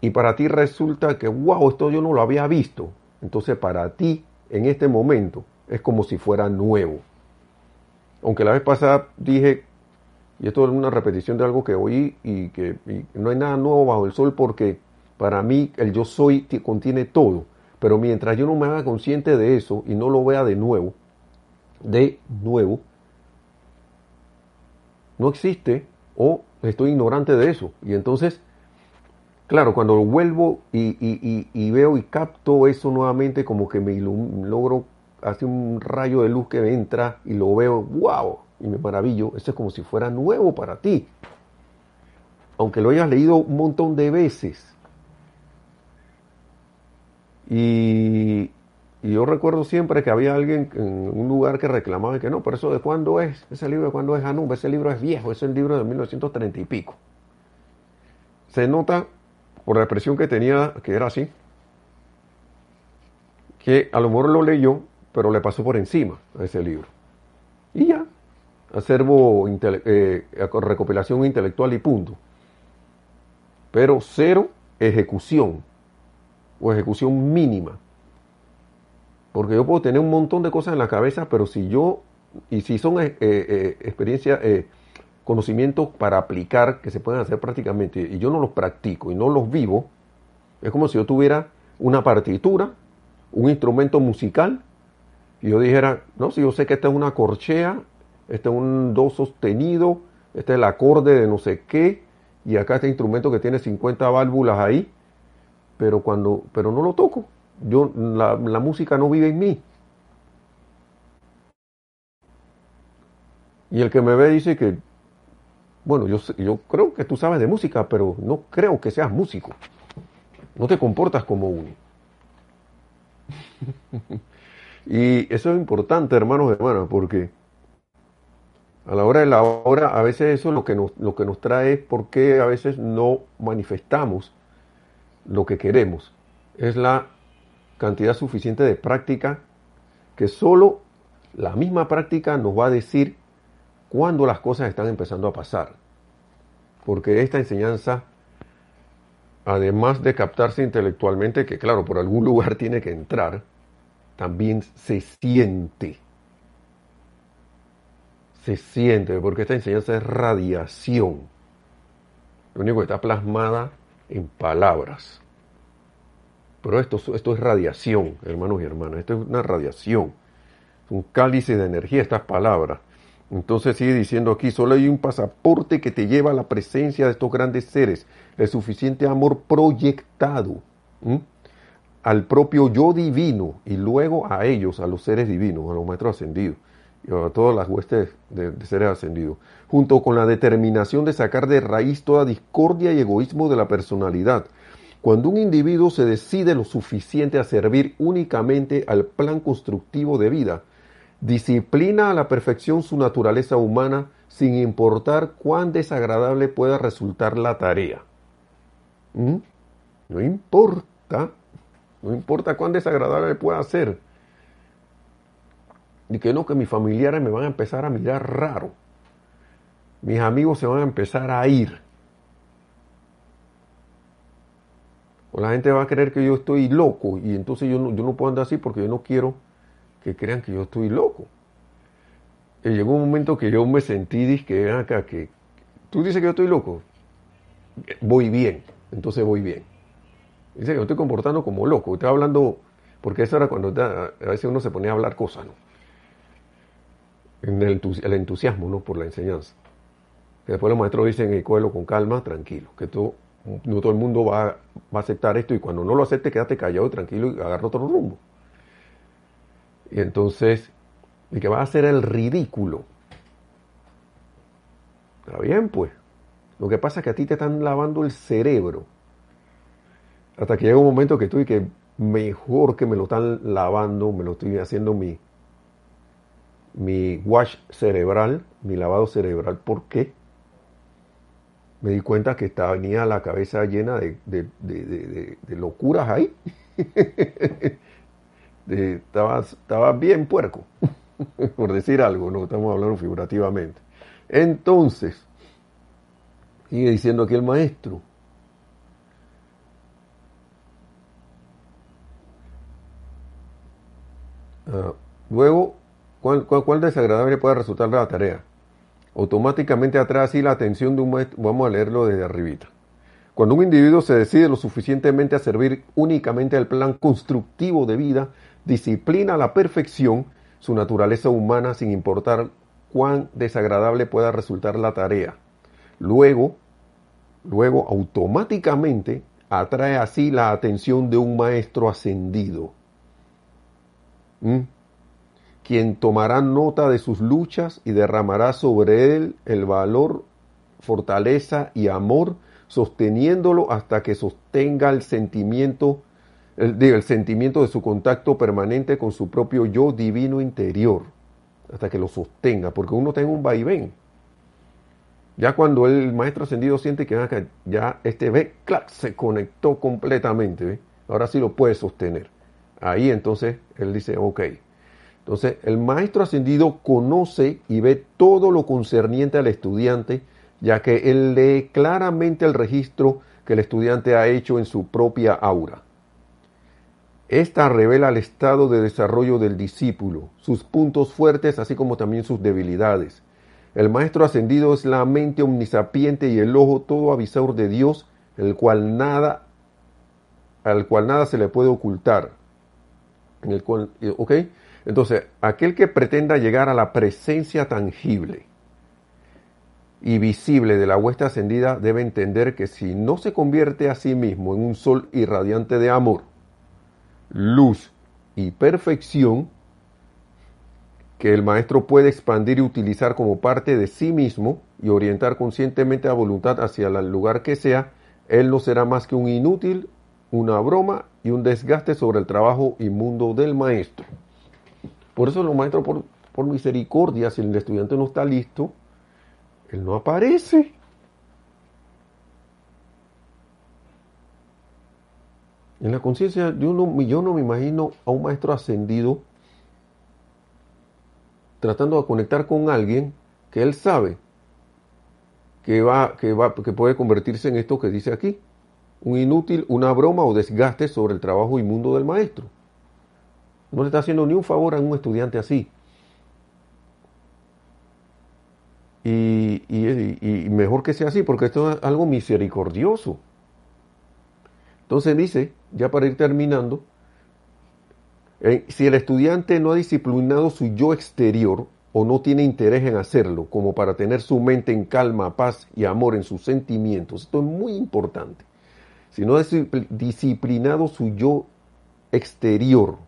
Y para ti resulta que, wow, esto yo no lo había visto. Entonces para ti, en este momento, es como si fuera nuevo. Aunque la vez pasada dije, y esto es una repetición de algo que oí, y que no hay nada nuevo bajo el sol porque para mí el yo soy contiene todo. Pero mientras yo no me haga consciente de eso y no lo vea de nuevo, de nuevo, no existe o estoy ignorante de eso. Y entonces, claro, cuando vuelvo y, veo y capto eso nuevamente, como que me logro hace un rayo de luz que me entra y lo veo, wow, y me maravillo, eso es como si fuera nuevo para ti. Aunque lo hayas leído un montón de veces. Y, yo recuerdo siempre que había alguien en un lugar que reclamaba que no, pero eso de cuándo es, ese libro de cuándo es Anub, ese libro es viejo, ese libro de 1930 y pico. Se nota por la expresión que tenía, que era así, que a lo mejor lo leyó pero le pasó por encima a ese libro. Y ya, acervo, eh, recopilación intelectual y punto. Pero cero ejecución o ejecución mínima. Porque yo puedo tener un montón de cosas en la cabeza, pero si yo, y si son eh, eh, experiencias, conocimientos para aplicar que se pueden hacer prácticamente, y yo no los practico y no los vivo, es como si yo tuviera una partitura, un instrumento musical, y yo dijera, no, si yo sé que esta es una corchea, este es un do sostenido, este es el acorde de no sé qué, y acá este instrumento que tiene 50 válvulas ahí, pero cuando, pero no lo toco. Yo, la, música no vive en mí. Y el que me ve dice que, bueno, yo, yo creo que tú sabes de música, pero no creo que seas músico. No te comportas como uno. <laughs> Y eso es importante, hermanos y hermanas, porque a la hora de la hora, a veces eso lo que nos, lo que nos trae es por qué a veces no manifestamos lo que queremos. Es la cantidad suficiente de práctica que solo la misma práctica nos va a decir cuándo las cosas están empezando a pasar. Porque esta enseñanza, además de captarse intelectualmente, que claro, por algún lugar <laughs> tiene que entrar, también se siente. Se siente, porque esta enseñanza es radiación. Lo único que está plasmada en palabras. Pero esto, esto es radiación, hermanos y hermanas. Esto es una radiación. Un cáliz de energía, estas palabras. Entonces sigue diciendo aquí, solo hay un pasaporte que te lleva a la presencia de estos grandes seres, el suficiente amor proyectado al propio yo divino y luego a ellos, a los seres divinos, a los maestros ascendidos y a todas las huestes de, seres ascendidos, junto con la determinación de sacar de raíz toda discordia y egoísmo de la personalidad. Cuando un individuo se decide lo suficiente a servir únicamente al plan constructivo de vida, disciplina a la perfección su naturaleza humana sin importar cuán desagradable pueda resultar la tarea. ¿Mm? No importa no importa cuán desagradable pueda ser. Y que no, que mis familiares me van a empezar a mirar raro. Mis amigos se van a empezar a ir. O la gente va a creer que yo estoy loco y entonces yo no, yo no puedo andar así porque yo no quiero que crean que yo estoy loco. Y llegó un momento que yo me sentí, que acá, que tú dices que yo estoy loco, voy bien, entonces voy bien. Dice que yo estoy comportando como loco, estoy hablando, porque eso era cuando a veces uno se ponía a hablar cosas, ¿no? En el, entusiasmo, ¿no? Por la enseñanza. Después los maestros dicen, el cuelo con calma, tranquilo, que tú, no todo el mundo va, va, a aceptar esto y cuando no lo acepte, quédate callado y tranquilo y agarra otro rumbo. Y entonces, y que va a hacer el ridículo. Está bien, pues. Lo que pasa es que a ti te están lavando el cerebro. Hasta que llega un momento que estoy que mejor que me lo están lavando, me lo estoy haciendo mi, mi wash cerebral, mi lavado cerebral. ¿Por qué? Me di cuenta que estaba, venía la cabeza llena de, de, locuras ahí. <laughs> estaba, estaba bien puerco, <laughs> por decir algo, no estamos hablando figurativamente. Entonces, Sigue diciendo aquí el maestro. Ah, luego, ¿cuál, ¿cuál, desagradable puede resultar la tarea? Automáticamente atrae así la atención de un maestro. Vamos a leerlo desde arribita. Cuando un individuo se decide lo suficientemente a servir únicamente al plan constructivo de vida, disciplina a la perfección su naturaleza humana sin importar cuán desagradable pueda resultar la tarea. Luego, luego automáticamente atrae así la atención de un maestro ascendido, quien tomará nota de sus luchas y derramará sobre él el valor, fortaleza y amor, sosteniéndolo hasta que sostenga el sentimiento, el, el sentimiento de su contacto permanente con su propio yo divino interior, hasta que lo sostenga, porque uno tiene un vaivén. Ya cuando el maestro ascendido siente que ya este ve, clac, se conectó completamente, ahora sí lo puede sostener. Ahí entonces él dice, ok. Entonces el maestro ascendido conoce y ve todo lo concerniente al estudiante, ya que él lee claramente el registro que el estudiante ha hecho en su propia aura. Esta revela el estado de desarrollo del discípulo, sus puntos fuertes, así como también sus debilidades el Maestro ascendido es la mente omnisapiente y el ojo todo avisador de Dios, el cual nada, al cual nada se le puede ocultar. En el cual, ¿Ok? Entonces, aquel que pretenda llegar a la presencia tangible y visible de la huesta ascendida debe entender que si no se convierte a sí mismo en un sol irradiante de amor, luz y perfección, que el maestro puede expandir y utilizar como parte de sí mismo y orientar conscientemente la voluntad hacia el lugar que sea, él no será más que un inútil, una broma y un desgaste sobre el trabajo inmundo del maestro. Por eso los maestros, por, por misericordia, si el estudiante no está listo, él no aparece. En la conciencia, yo no, yo no me imagino a un maestro ascendido tratando de conectar con alguien que él sabe que va, que va, que puede convertirse en esto que dice aquí, un inútil, una broma o desgaste sobre el trabajo inmundo del maestro. No le está haciendo ni un favor a un estudiante así. Y, mejor que sea así, porque esto es algo misericordioso. Entonces dice, ya para ir terminando, eh, si el estudiante no ha disciplinado su yo exterior o no tiene interés en hacerlo, como para tener su mente en calma, paz y amor en sus sentimientos, esto es muy importante. Si no ha disciplinado su yo exterior,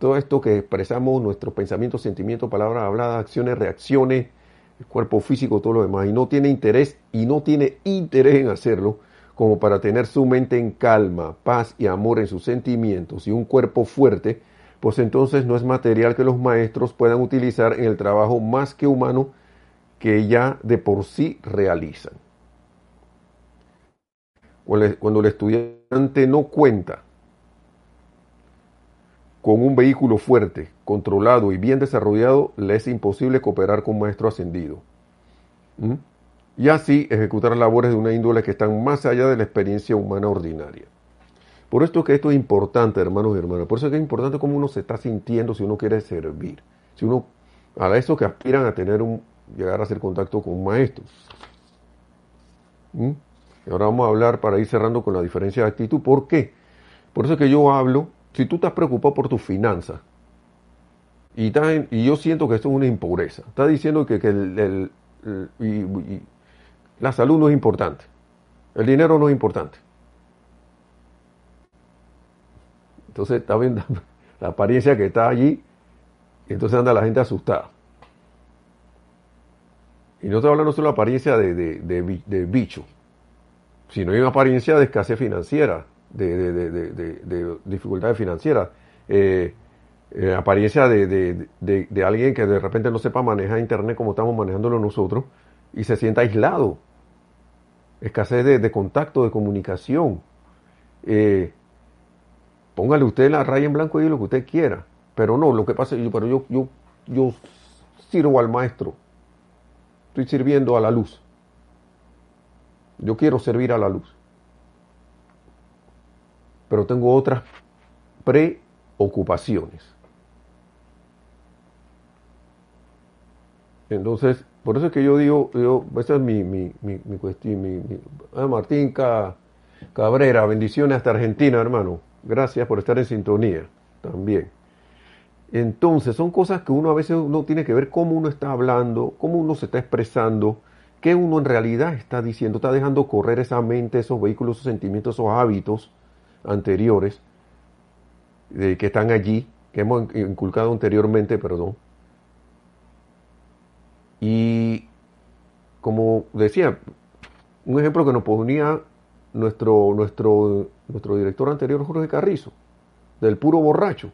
todo esto que expresamos, nuestros pensamientos, sentimientos, palabras habladas, acciones, reacciones, el cuerpo físico, todo lo demás, y no tiene interés y no tiene interés en hacerlo, como para tener su mente en calma, paz y amor en sus sentimientos y un cuerpo fuerte, pues entonces no es material que los maestros puedan utilizar en el trabajo más que humano que ya de por sí realizan. Cuando el estudiante no cuenta con un vehículo fuerte, controlado y bien desarrollado, le es imposible cooperar con maestro ascendido. ¿Mm? y así ejecutar labores de una índole que están más allá de la experiencia humana ordinaria. Por esto que esto es importante, hermanos y hermanas. Por eso es que es importante cómo uno se está sintiendo si uno quiere servir. Si uno, a eso que aspiran a tener un, llegar a hacer contacto con un maestro. ¿Mm? Y ahora vamos a hablar para ir cerrando con la diferencia de actitud. ¿Por qué? Por eso es que yo hablo, si tú estás preocupado por tus finanzas, y, y yo siento que esto es una impureza, está diciendo que, el, la salud no es importante, el dinero no es importante. Entonces está viendo <laughs> la apariencia que está allí, y entonces anda la gente asustada. Y no estoy hablando solo de apariencia de, de, bicho, sino hay una apariencia de escasez financiera, de, dificultades financieras, eh, eh, apariencia de, alguien que de repente no sepa manejar Internet como estamos manejándolo nosotros y se sienta aislado, escasez de, contacto, de comunicación. Eh, póngale usted la raya en blanco y lo que usted quiera, pero no, lo que pasa es pero yo, yo, yo sirvo al maestro Estoy sirviendo a la luz. Yo quiero servir a la luz. Pero tengo otras preocupaciones. Entonces, por eso es que yo digo, yo, esa es mi, mi, mi, cuestión. Mi, ah, Martín Cabrera, bendiciones hasta Argentina, hermano. Gracias por estar en sintonía también. Entonces, son cosas que uno a veces uno tiene que ver cómo uno está hablando, cómo uno se está expresando, qué uno en realidad está diciendo, está dejando correr esa mente, esos vehículos, esos sentimientos, esos hábitos anteriores que están allí, que hemos inculcado anteriormente, perdón. Y como decía, un ejemplo que nos ponía nuestro, nuestro, nuestro director anterior, Jorge Carrizo, del puro borracho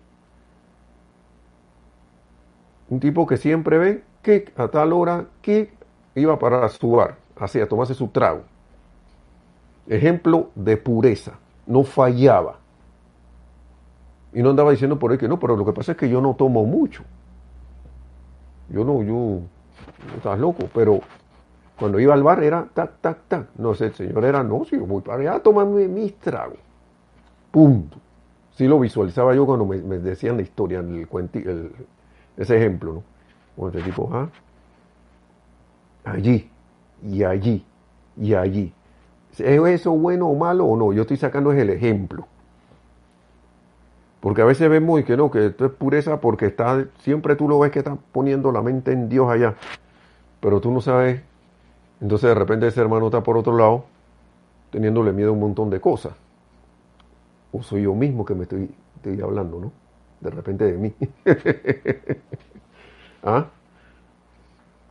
un tipo que siempre ve que a tal hora que iba para su bar, así, a tomarse su trago. Ejemplo de pureza, no fallaba. Y no andaba diciendo por ahí que no, pero lo que pasa es que yo no tomo mucho. Yo no, yo, estás loco, pero cuando iba al bar era tac, tac, tac. No sé, el señor era, no, si yo voy para allá a tomarme mis tragos. Punto. Sí lo visualizaba yo cuando me, decían la historia, el, el, ese ejemplo, ¿no? Con este tipo, ¿ah? Allí, y allí, y allí. ¿Es eso bueno o malo o no? Yo estoy sacando es el ejemplo. Porque a veces vemos y que no, que esto es pureza porque está, siempre tú lo ves que está poniendo la mente en Dios allá. Pero tú no sabes. Entonces de repente ese hermano está por otro lado, teniéndole miedo a un montón de cosas. O soy yo mismo que me estoy, estoy hablando, ¿no? de repente de mí. <laughs> ¿Ah?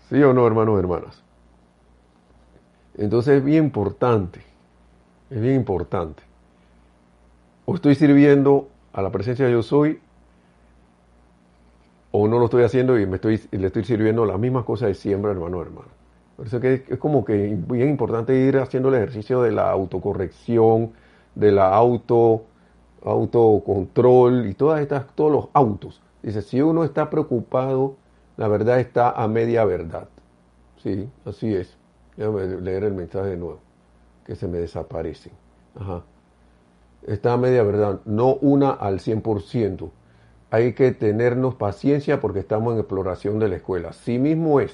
¿Sí o no, hermanos y hermanas? Entonces es bien importante, es bien importante. O estoy sirviendo a la presencia de yo soy, o no lo estoy haciendo y me estoy, le estoy sirviendo las mismas cosas de siembra, hermano hermano. Por eso que es como que bien importante ir haciendo el ejercicio de la autocorrección, de la auto autocontrol y todas estas, todos los autos. Dice, si uno está preocupado, la verdad está a media verdad. Sí, así es. Déjame leer el mensaje de nuevo, que se me desaparecen. Ajá. Está media verdad, no una al 100%. Hay que tenernos paciencia porque estamos en exploración de la escuela. Así mismo es.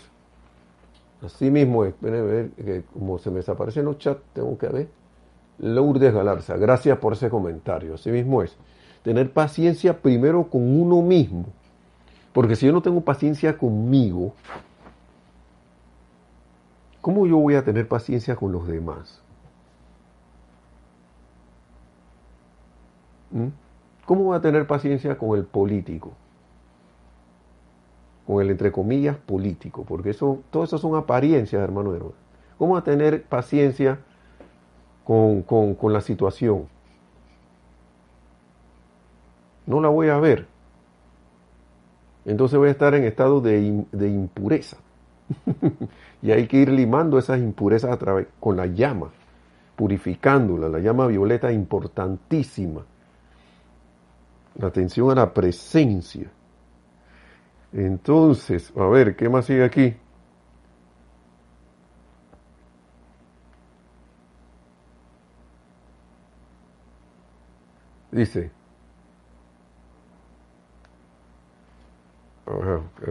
Así mismo es. Ver, que como se me desaparecen los chats, tengo que ver. Lourdes Galarza, gracias por ese comentario. Así mismo es. Tener paciencia primero con uno mismo. Porque si yo no tengo paciencia conmigo, ¿cómo yo voy a tener paciencia con los demás? ¿Mm? ¿Cómo voy a tener paciencia con el político? Con el entre comillas político, porque eso, todo eso son apariencias, hermano y. ¿Cómo voy a tener paciencia con, la situación. No la voy a ver. Entonces voy a estar en estado de, de impureza. <laughs> y hay que ir limando esas impurezas a través, con la llama, purificándola. La llama violeta importantísima. La atención a la presencia. Entonces, a ver, ¿qué más sigue aquí? Dice,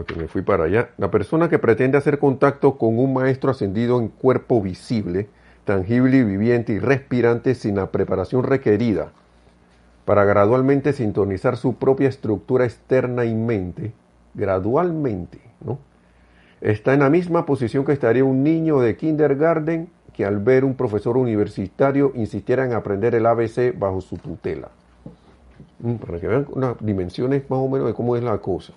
que me fui para allá. La persona que pretende hacer contacto con un maestro ascendido en cuerpo visible, tangible y viviente y respirante sin la preparación requerida para gradualmente sintonizar su propia estructura externa y mente, gradualmente, ¿no? Está en la misma posición que estaría un niño de kindergarten que al ver un profesor universitario insistiera en aprender el ABC bajo su tutela. Mm, para que vean unas dimensiones más o menos de cómo es la cosa.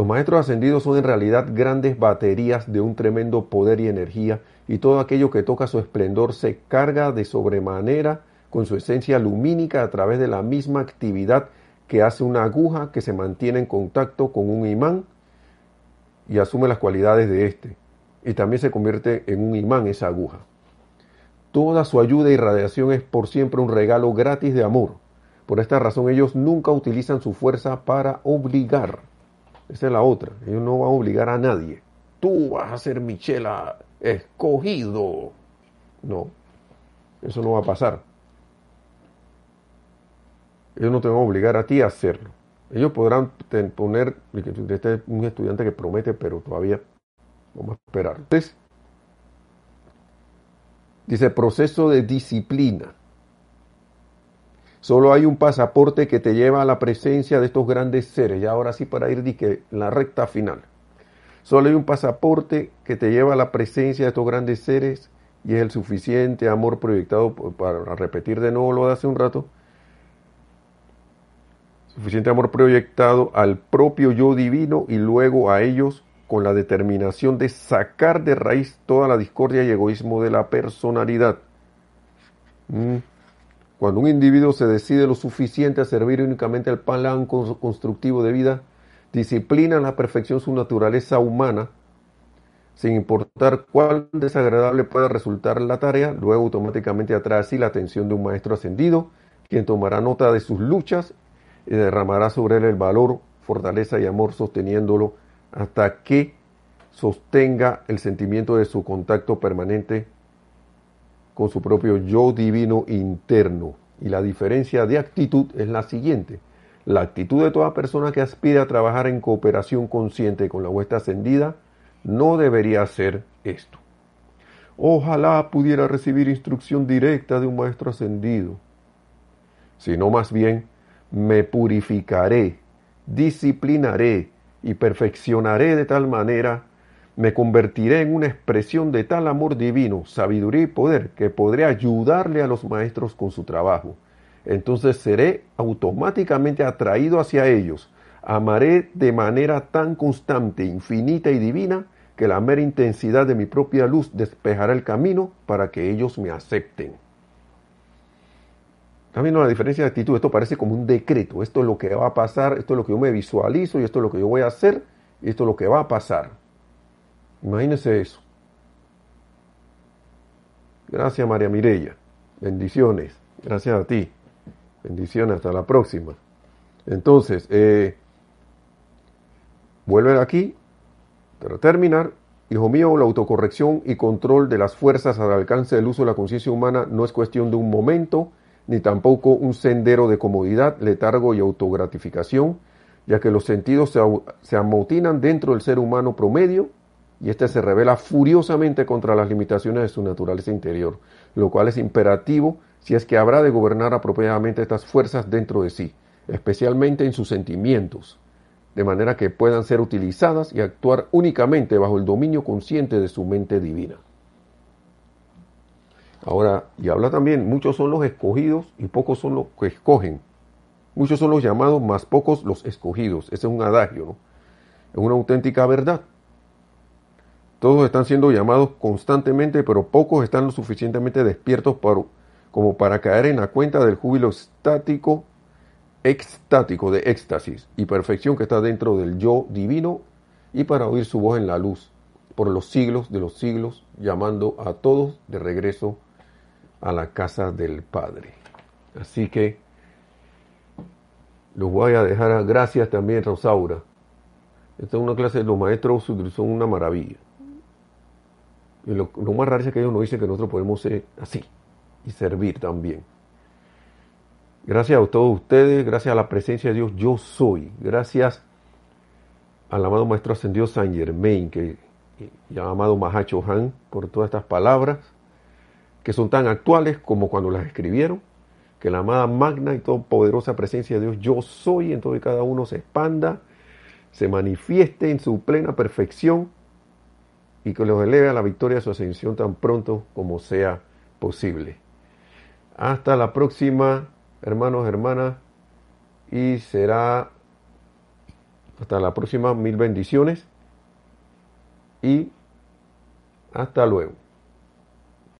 Los maestros ascendidos son en realidad grandes baterías de un tremendo poder y energía, y todo aquello que toca su esplendor se carga de sobremanera con su esencia lumínica a través de la misma actividad que hace una aguja que se mantiene en contacto con un imán y asume las cualidades de éste, y también se convierte en un imán esa aguja. Toda su ayuda y radiación es por siempre un regalo gratis de amor. Por esta razón ellos nunca utilizan su fuerza para obligar esa es la otra. Ellos no van a obligar a nadie. Tú vas a ser Michela escogido. No, eso no va a pasar. Ellos no te van a obligar a ti a hacerlo. Ellos podrán poner, este es un estudiante que promete, pero todavía vamos a esperar. Entonces, dice proceso de disciplina. Solo hay un pasaporte que te lleva a la presencia de estos grandes seres. Y ahora sí para ir en la recta final. Solo hay un pasaporte que te lleva a la presencia de estos grandes seres y es el suficiente amor proyectado, para repetir de nuevo lo de hace un rato, suficiente amor proyectado al propio yo divino y luego a ellos con la determinación de sacar de raíz toda la discordia y egoísmo de la personalidad. Mm. Cuando un individuo se decide lo suficiente a servir únicamente al plan constructivo de vida, disciplina a la perfección su naturaleza humana, sin importar cuán desagradable pueda resultar la tarea, luego automáticamente atrae así la atención de un maestro ascendido, quien tomará nota de sus luchas y derramará sobre él el valor, fortaleza y amor sosteniéndolo hasta que sostenga el sentimiento de su contacto permanente con su propio yo divino interno. Y la diferencia de actitud es la siguiente. La actitud de toda persona que aspira a trabajar en cooperación consciente con la huesta ascendida no debería ser esto. Ojalá pudiera recibir instrucción directa de un maestro ascendido, sino más bien me purificaré, disciplinaré y perfeccionaré de tal manera me convertiré en una expresión de tal amor divino, sabiduría y poder que podré ayudarle a los maestros con su trabajo. Entonces seré automáticamente atraído hacia ellos. Amaré de manera tan constante, infinita y divina que la mera intensidad de mi propia luz despejará el camino para que ellos me acepten. ¿Están viendo la diferencia de actitud? Esto parece como un decreto. Esto es lo que va a pasar, esto es lo que yo me visualizo y esto es lo que yo voy a hacer y esto es lo que va a pasar. Imagínese eso. Gracias María Mirella. Bendiciones. Gracias a ti. Bendiciones. Hasta la próxima. Entonces, eh, vuelve aquí. Para terminar, hijo mío, la autocorrección y control de las fuerzas al alcance del uso de la conciencia humana no es cuestión de un momento, ni tampoco un sendero de comodidad, letargo y autogratificación, ya que los sentidos se, se amotinan dentro del ser humano promedio y éste se revela furiosamente contra las limitaciones de su naturaleza interior, lo cual es imperativo si es que habrá de gobernar apropiadamente estas fuerzas dentro de sí, especialmente en sus sentimientos, de manera que puedan ser utilizadas y actuar únicamente bajo el dominio consciente de su mente divina. Ahora, y habla también, muchos son los escogidos y pocos son los que escogen. Muchos son los llamados, más pocos los escogidos. Ese es un adagio, ¿no? Es una auténtica verdad. Todos están siendo llamados constantemente, pero pocos están lo suficientemente despiertos como para caer en la cuenta del júbilo estático, extático de éxtasis y perfección que está dentro del yo divino y para oír su voz en la luz por los siglos de los siglos, llamando a todos de regreso a la casa del Padre. Así que los voy a dejar. Gracias también, Rosaura. Esta es una clase de los maestros, son una maravilla. Y lo, más raro es que ellos nos dicen que nosotros podemos ser así y servir también. Gracias a todos ustedes, gracias a la presencia de Dios, yo soy. Gracias al amado Maestro Ascendido San Germain, que, y al amado Mahacho Han, por todas estas palabras, que son tan actuales como cuando las escribieron. Que la amada magna y poderosa presencia de Dios, yo soy, en todo y cada uno se expanda, se manifieste en su plena perfección y que los eleve a la victoria de su ascensión tan pronto como sea posible. Hasta la próxima, hermanos, hermanas, y será hasta la próxima, mil bendiciones y hasta luego.